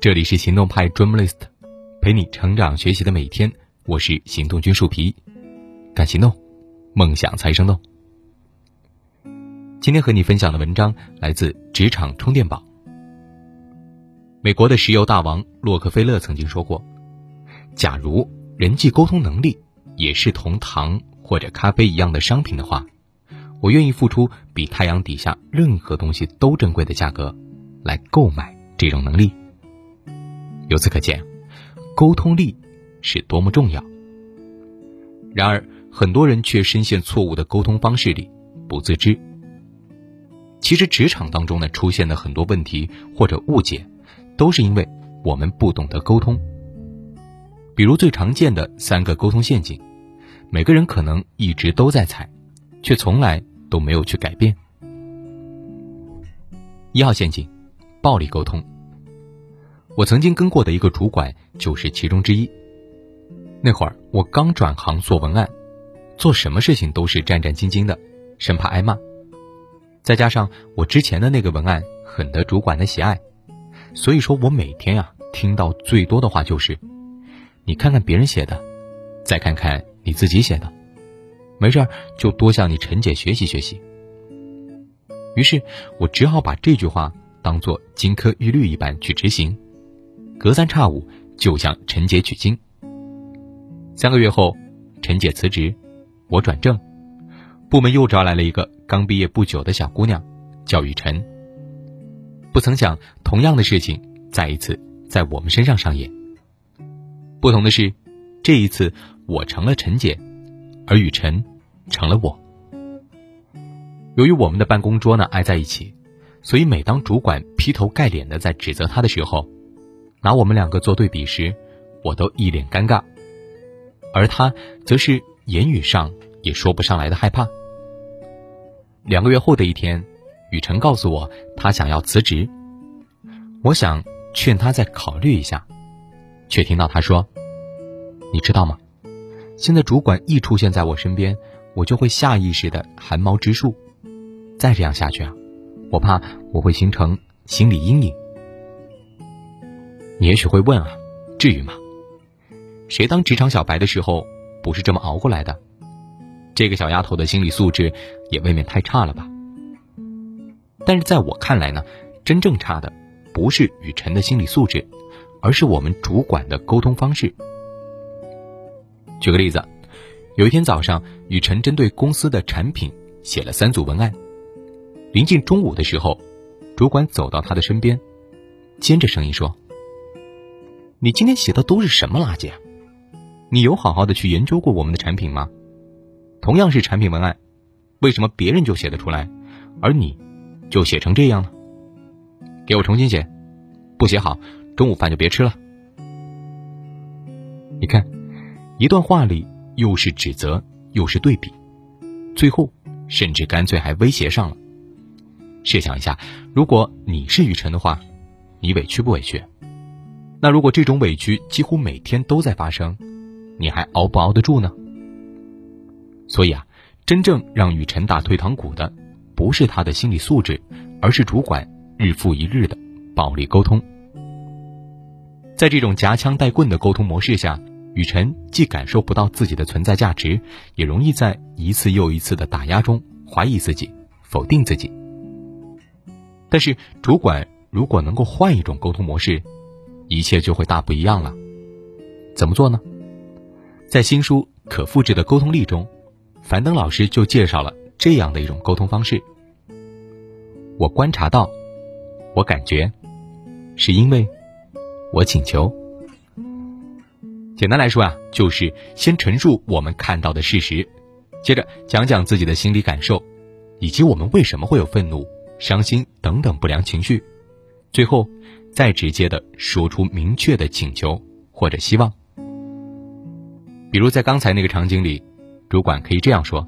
这里是行动派 Dreamlist，陪你成长学习的每一天。我是行动君树皮，敢行动，梦想才生动。今天和你分享的文章来自职场充电宝。美国的石油大王洛克菲勒曾经说过：“假如人际沟通能力也是同糖或者咖啡一样的商品的话，我愿意付出比太阳底下任何东西都珍贵的价格，来购买这种能力。”由此可见，沟通力是多么重要。然而，很多人却深陷错误的沟通方式里，不自知。其实，职场当中呢出现的很多问题或者误解，都是因为我们不懂得沟通。比如最常见的三个沟通陷阱，每个人可能一直都在踩，却从来都没有去改变。一号陷阱：暴力沟通。我曾经跟过的一个主管就是其中之一。那会儿我刚转行做文案，做什么事情都是战战兢兢的，生怕挨骂。再加上我之前的那个文案很得主管的喜爱，所以说我每天呀听到最多的话就是：“你看看别人写的，再看看你自己写的，没事儿就多向你陈姐学习学习。”于是我只好把这句话当做金科玉律一般去执行。隔三差五就向陈姐取经。三个月后，陈姐辞职，我转正，部门又招来了一个刚毕业不久的小姑娘，叫雨辰。不曾想，同样的事情再一次在我们身上上演。不同的是，这一次我成了陈姐，而雨辰成了我。由于我们的办公桌呢挨在一起，所以每当主管劈头盖脸的在指责他的时候，拿我们两个做对比时，我都一脸尴尬，而他则是言语上也说不上来的害怕。两个月后的一天，雨辰告诉我他想要辞职，我想劝他再考虑一下，却听到他说：“你知道吗？现在主管一出现在我身边，我就会下意识的汗毛直竖，再这样下去啊，我怕我会形成心理阴影。”你也许会问啊，至于吗？谁当职场小白的时候不是这么熬过来的？这个小丫头的心理素质也未免太差了吧？但是在我看来呢，真正差的不是雨辰的心理素质，而是我们主管的沟通方式。举个例子，有一天早上，雨辰针对公司的产品写了三组文案，临近中午的时候，主管走到他的身边，尖着声音说。你今天写的都是什么垃圾啊？你有好好的去研究过我们的产品吗？同样是产品文案，为什么别人就写得出来，而你就写成这样呢？给我重新写，不写好，中午饭就别吃了。你看，一段话里又是指责又是对比，最后甚至干脆还威胁上了。试想一下，如果你是雨辰的话，你委屈不委屈？那如果这种委屈几乎每天都在发生，你还熬不熬得住呢？所以啊，真正让雨辰打退堂鼓的，不是他的心理素质，而是主管日复一日的暴力沟通。在这种夹枪带棍的沟通模式下，雨辰既感受不到自己的存在价值，也容易在一次又一次的打压中怀疑自己、否定自己。但是，主管如果能够换一种沟通模式，一切就会大不一样了。怎么做呢？在新书《可复制的沟通力》中，樊登老师就介绍了这样的一种沟通方式。我观察到，我感觉，是因为，我请求。简单来说啊，就是先陈述我们看到的事实，接着讲讲自己的心理感受，以及我们为什么会有愤怒、伤心等等不良情绪，最后。再直接的说出明确的请求或者希望，比如在刚才那个场景里，主管可以这样说：“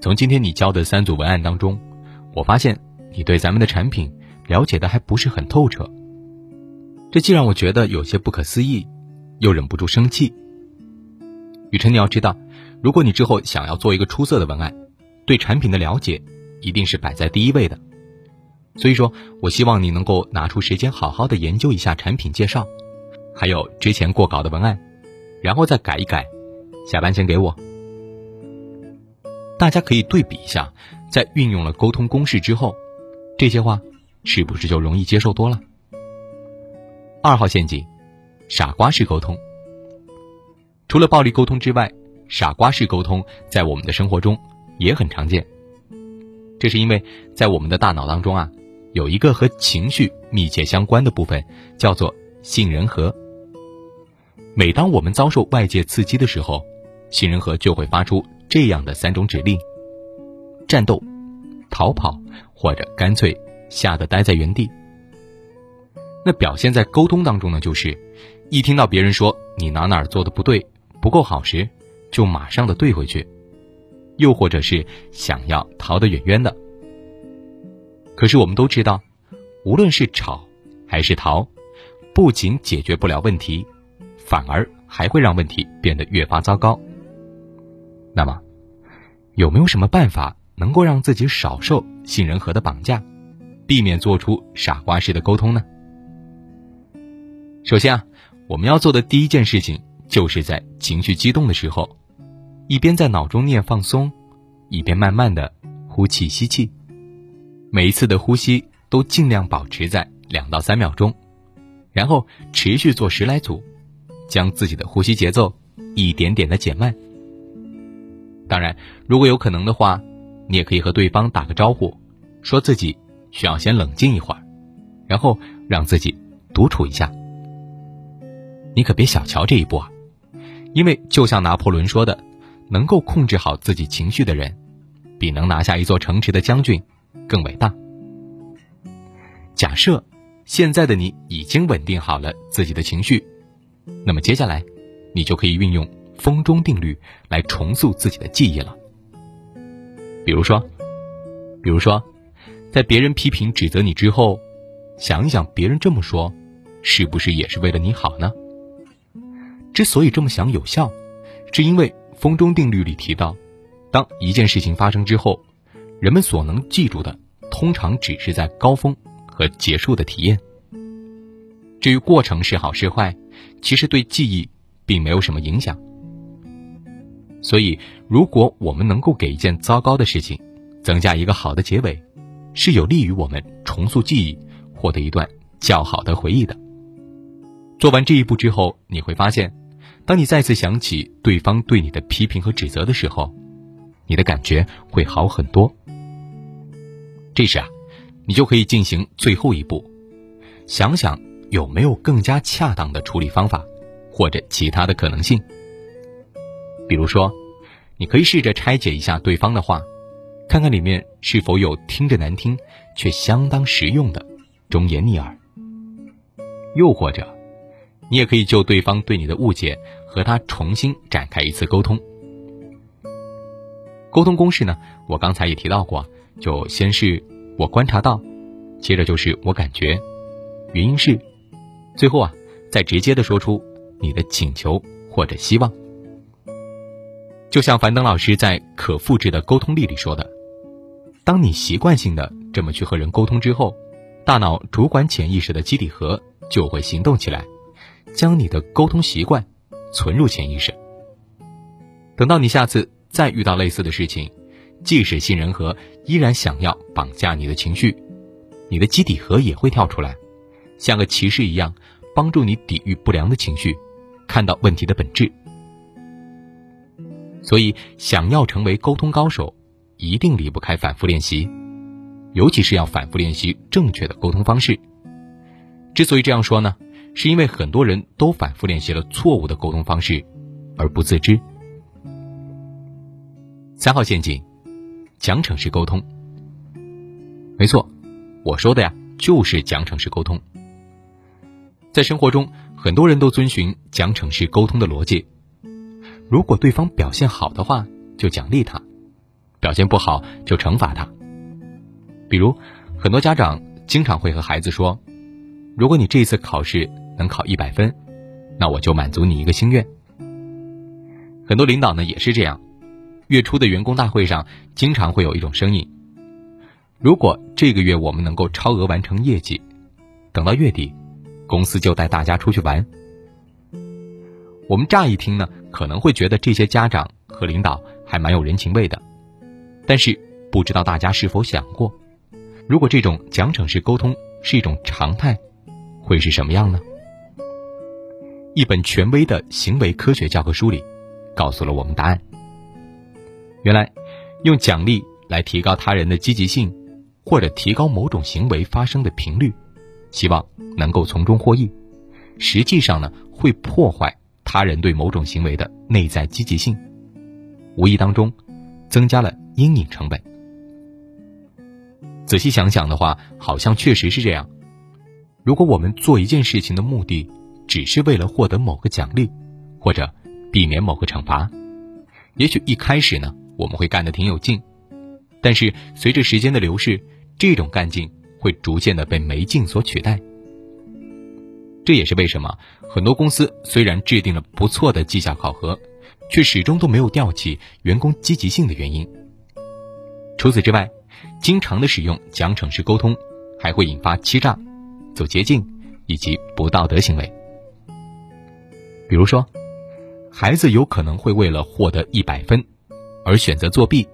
从今天你交的三组文案当中，我发现你对咱们的产品了解的还不是很透彻，这既让我觉得有些不可思议，又忍不住生气。雨辰，你要知道，如果你之后想要做一个出色的文案，对产品的了解一定是摆在第一位的。所以说我希望你能够拿出时间好好的研究一下产品介绍，还有之前过稿的文案，然后再改一改，下班前给我。大家可以对比一下，在运用了沟通公式之后，这些话是不是就容易接受多了？二号陷阱，傻瓜式沟通。除了暴力沟通之外，傻瓜式沟通在我们的生活中也很常见。这是因为在我们的大脑当中啊，有一个和情绪密切相关的部分，叫做杏仁核。每当我们遭受外界刺激的时候，杏仁核就会发出这样的三种指令：战斗、逃跑，或者干脆吓得待在原地。那表现在沟通当中呢，就是一听到别人说你哪哪做的不对、不够好时，就马上的怼回去，又或者是想要逃得远远的。可是我们都知道，无论是吵还是逃，不仅解决不了问题，反而还会让问题变得越发糟糕。那么，有没有什么办法能够让自己少受杏仁核的绑架，避免做出傻瓜式的沟通呢？首先啊，我们要做的第一件事情，就是在情绪激动的时候，一边在脑中念放松，一边慢慢的呼气吸气，每一次的呼吸都尽量保持在两到三秒钟，然后持续做十来组，将自己的呼吸节奏一点点的减慢。当然，如果有可能的话，你也可以和对方打个招呼，说自己需要先冷静一会儿，然后让自己独处一下。你可别小瞧这一步啊，因为就像拿破仑说的，能够控制好自己情绪的人，比能拿下一座城池的将军更伟大。假设现在的你已经稳定好了自己的情绪，那么接下来，你就可以运用风中定律来重塑自己的记忆了。比如说，比如说，在别人批评指责你之后，想一想别人这么说，是不是也是为了你好呢？之所以这么想有效，是因为风中定律里提到，当一件事情发生之后，人们所能记住的，通常只是在高峰和结束的体验。至于过程是好是坏，其实对记忆并没有什么影响。所以，如果我们能够给一件糟糕的事情增加一个好的结尾，是有利于我们重塑记忆，获得一段较好的回忆的。做完这一步之后，你会发现。当你再次想起对方对你的批评和指责的时候，你的感觉会好很多。这时啊，你就可以进行最后一步，想想有没有更加恰当的处理方法，或者其他的可能性。比如说，你可以试着拆解一下对方的话，看看里面是否有听着难听却相当实用的忠言逆耳。又或者。你也可以就对方对你的误解和他重新展开一次沟通。沟通公式呢？我刚才也提到过，就先是我观察到，接着就是我感觉，原因是，最后啊，再直接的说出你的请求或者希望。就像樊登老师在可复制的沟通力里说的，当你习惯性的这么去和人沟通之后，大脑主管潜意识的基底核就会行动起来。将你的沟通习惯存入潜意识。等到你下次再遇到类似的事情，即使杏仁核依然想要绑架你的情绪，你的基底核也会跳出来，像个骑士一样帮助你抵御不良的情绪，看到问题的本质。所以，想要成为沟通高手，一定离不开反复练习，尤其是要反复练习正确的沟通方式。之所以这样说呢？是因为很多人都反复练习了错误的沟通方式，而不自知。三号陷阱，奖惩式沟通。没错，我说的呀就是奖惩式沟通。在生活中，很多人都遵循奖惩式沟通的逻辑。如果对方表现好的话，就奖励他；表现不好就惩罚他。比如，很多家长经常会和孩子说：“如果你这一次考试，”能考一百分，那我就满足你一个心愿。很多领导呢也是这样，月初的员工大会上，经常会有一种声音：如果这个月我们能够超额完成业绩，等到月底，公司就带大家出去玩。我们乍一听呢，可能会觉得这些家长和领导还蛮有人情味的，但是不知道大家是否想过，如果这种奖惩式沟通是一种常态，会是什么样呢？一本权威的行为科学教科书里，告诉了我们答案。原来，用奖励来提高他人的积极性。或者提高某种行为发生的频率，希望能够从中获益，实际上呢会破坏他人对某种行为的内在积极性，无意当中增加了阴影成本。仔细想想的话，好像确实是这样。如果我们做一件事情的目的只是为了获得某个奖励，或者避免某个惩罚，也许一开始呢我们会干得挺有劲，但是随着时间的流逝。这种干劲会逐渐的被没劲所取代，这也是为什么很多公司虽然制定了不错的绩效考核，却始终都没有吊起员工积极性的原因。除此之外，经常的使用奖惩式沟通，还会引发欺诈、走捷径以及不道德行为。比如说，孩子有可能会为了获得一百分而选择作弊，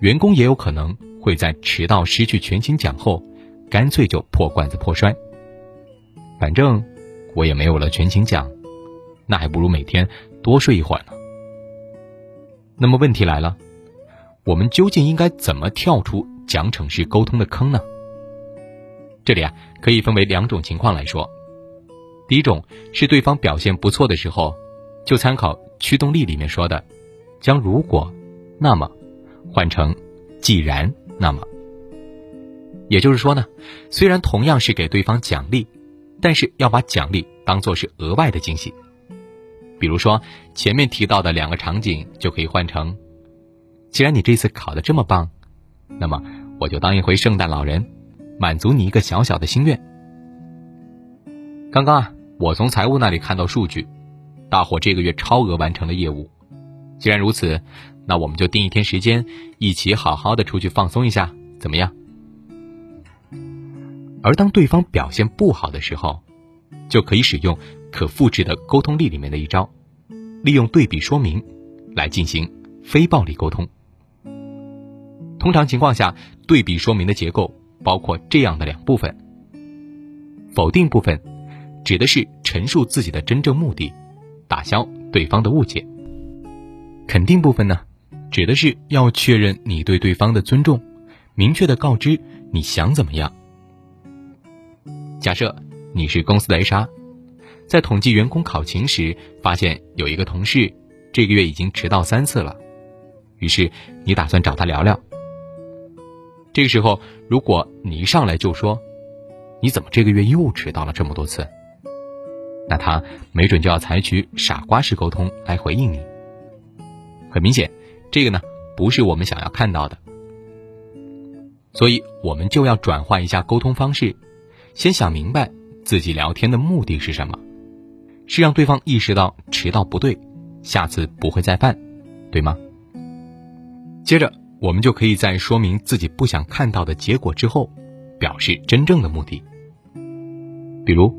员工也有可能。会在迟到失去全勤奖后，干脆就破罐子破摔。反正我也没有了全勤奖，那还不如每天多睡一会儿呢。那么问题来了，我们究竟应该怎么跳出奖惩式沟通的坑呢？这里啊，可以分为两种情况来说。第一种是对方表现不错的时候，就参考驱动力里面说的，将如果、那么换成既然。那么，也就是说呢，虽然同样是给对方奖励，但是要把奖励当做是额外的惊喜。比如说前面提到的两个场景，就可以换成：既然你这次考的这么棒，那么我就当一回圣诞老人，满足你一个小小的心愿。刚刚啊，我从财务那里看到数据，大伙这个月超额完成了业务。既然如此。那我们就定一天时间，一起好好的出去放松一下，怎么样？而当对方表现不好的时候，就可以使用可复制的沟通力里面的一招，利用对比说明来进行非暴力沟通。通常情况下，对比说明的结构包括这样的两部分：否定部分指的是陈述自己的真正目的，打消对方的误解；肯定部分呢？指的是要确认你对对方的尊重，明确的告知你想怎么样。假设你是公司的 HR，在统计员工考勤时，发现有一个同事这个月已经迟到三次了，于是你打算找他聊聊。这个时候，如果你一上来就说：“你怎么这个月又迟到了这么多次？”那他没准就要采取傻瓜式沟通来回应你。很明显。这个呢，不是我们想要看到的，所以我们就要转换一下沟通方式，先想明白自己聊天的目的是什么，是让对方意识到迟到不对，下次不会再犯，对吗？接着，我们就可以在说明自己不想看到的结果之后，表示真正的目的。比如，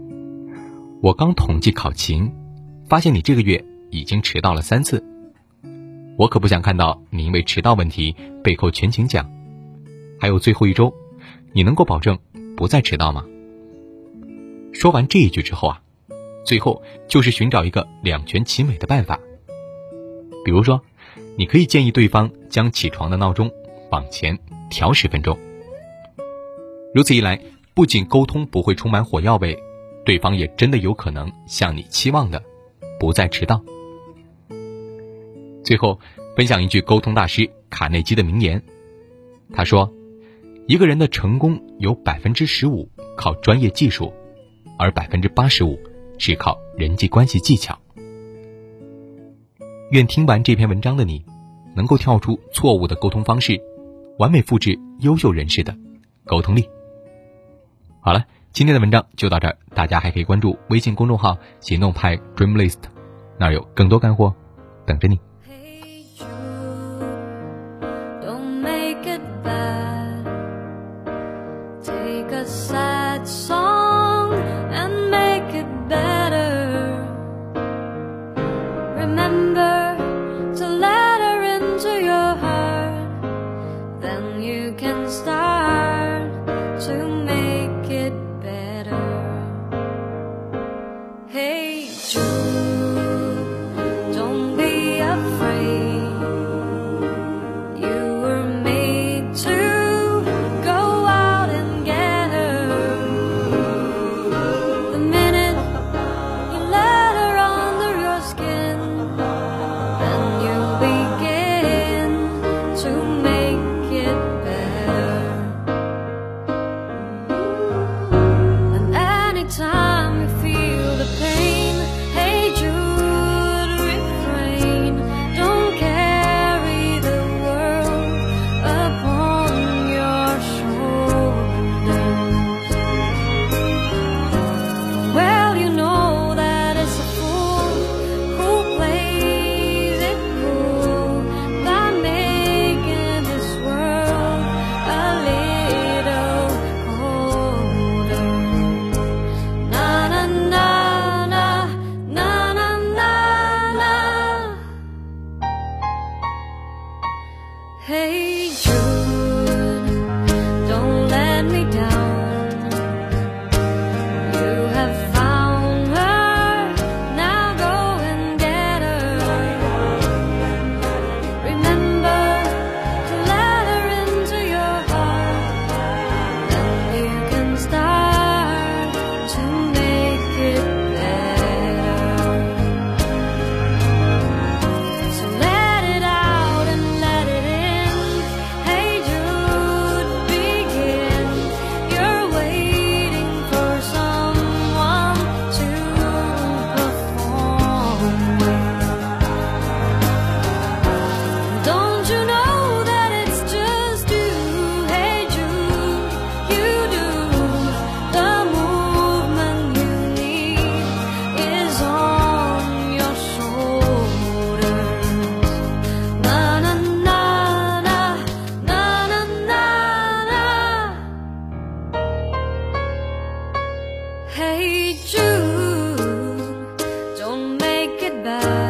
我刚统计考勤，发现你这个月已经迟到了三次。我可不想看到你因为迟到问题被扣全勤奖，还有最后一周，你能够保证不再迟到吗？说完这一句之后啊，最后就是寻找一个两全其美的办法。比如说，你可以建议对方将起床的闹钟往前调十分钟。如此一来，不仅沟通不会充满火药味，对方也真的有可能像你期望的，不再迟到。最后，分享一句沟通大师卡内基的名言。他说：“一个人的成功有百分之十五靠专业技术，而百分之八十五是靠人际关系技巧。”愿听完这篇文章的你，能够跳出错误的沟通方式，完美复制优秀人士的沟通力。好了，今天的文章就到这儿，大家还可以关注微信公众号“行动派 Dreamlist”，那儿有更多干货等着你。Hey. back.